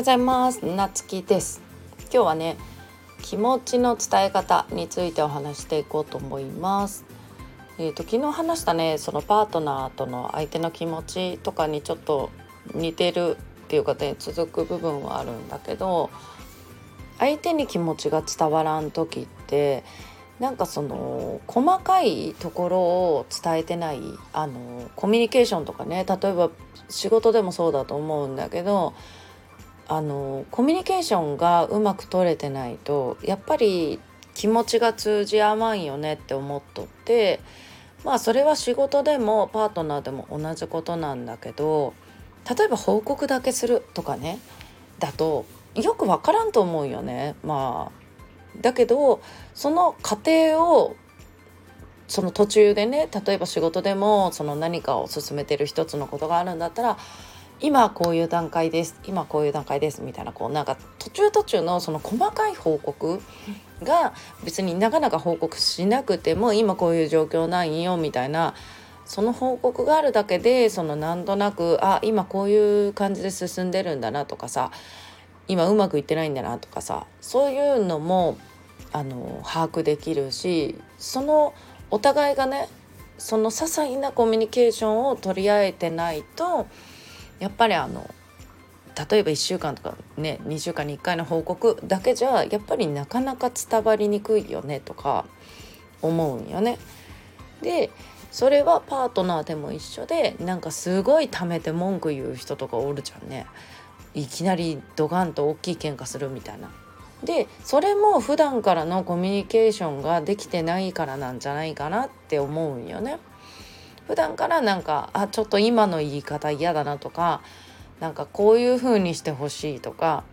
ようございます。なつきです。今日はね気持ちの伝え方についてお話していこうと思います。えーと、昨日話したねそのパートナーとの相手の気持ちとかにちょっと似てるっていうかね続く部分はあるんだけど相手に気持ちが伝わらん時ってなんかその細かいところを伝えてないあのコミュニケーションとかね例えば仕事でもそうだと思うんだけどあのコミュニケーションがうまく取れてないとやっぱり気持ちが通じ合わんよねって思っとってまあそれは仕事でもパートナーでも同じことなんだけど例えば報告だけするとかねだとよく分からんと思うよね。まあだけどその過程をその途中でね例えば仕事でもその何かを進めてる一つのことがあるんだったら今こういう段階です今こういう段階ですみたいなこうなんか途中途中のその細かい報告が別になかなか報告しなくても今こういう状況なんよみたいなその報告があるだけでそのなんとなくあ今こういう感じで進んでるんだなとかさ今うまくいってないんだなとかさそういうのもあの把握できるしそのお互いがねその些細なコミュニケーションを取り合えてないとやっぱりあの例えば1週間とかね2週間に1回の報告だけじゃやっぱりなかなか伝わりにくいよねとか思うんよね。でそれはパートナーでも一緒でなんかすごい貯めて文句言う人とかおるじゃんね。いきなりドガンと大きい喧嘩するみたいな。でそれも普段からのコミュニケーションができてないからなんじゃないかなって思うんよね。普段からなんかあちょっと今の言い方嫌だなとかなんかこういう風にしてほしいとか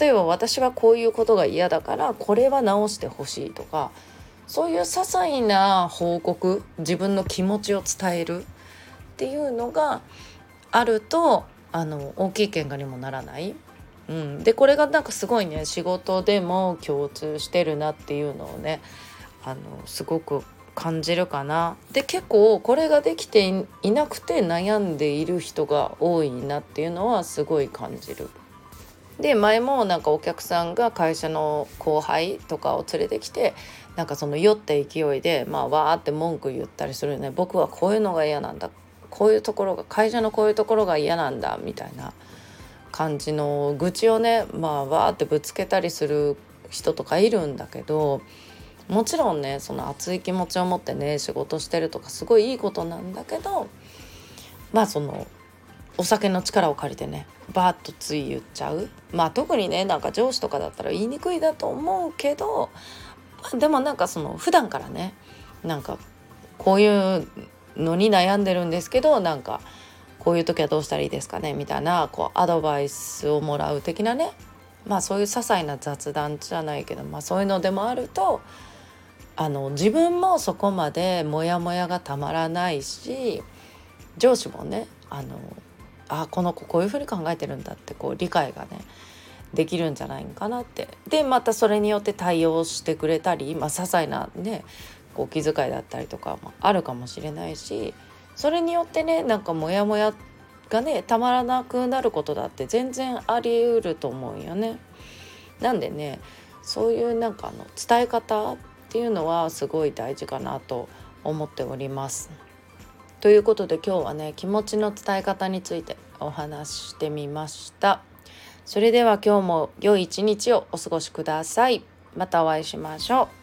例えば私はこういうことが嫌だからこれは直してほしいとかそういう些細な報告自分の気持ちを伝えるっていうのがあるとあの大きい喧嘩にもならない。うん、でこれがなんかすごいね仕事でも共通してるなっていうのをねあのすごく感じるかな。で結構これができていなくて悩んでいる人が多いなっていうのはすごい感じる。で前もなんかお客さんが会社の後輩とかを連れてきてなんかその酔った勢いでまあわーって文句言ったりするよね僕はこういうのが嫌なんだこういうところが会社のこういうところが嫌なんだみたいな感じの愚痴をねまあわーってぶつけたりする人とかいるんだけどもちろんねその熱い気持ちを持ってね仕事してるとかすごいいいことなんだけどまあそのお酒の力を借りてねバーッとつい言っちゃう。まあ特にねなんか上司とかだったら言いにくいだと思うけど、ま、でもなんかその普段からねなんかこういうのに悩んでるんですけどなんかこういう時はどうしたらいいですかねみたいなこうアドバイスをもらう的なねまあそういう些細な雑談じゃないけど、まあ、そういうのでもあるとあの自分もそこまでモヤモヤがたまらないし上司もねあのあこの子こういうふうに考えてるんだってこう理解がねできるんじゃないかなってでまたそれによって対応してくれたり、まあ、些細なねこう気遣いだったりとかもあるかもしれないしそれによってねなんかモヤモヤがねたまらなくなることだって全然ありうると思うよね。なんでねそういうなんかあの伝え方っていうのはすごい大事かなと思っております。ということで今日はね気持ちの伝え方についてお話ししてみました。それでは今日も良い一日をお過ごしください。またお会いしましょう。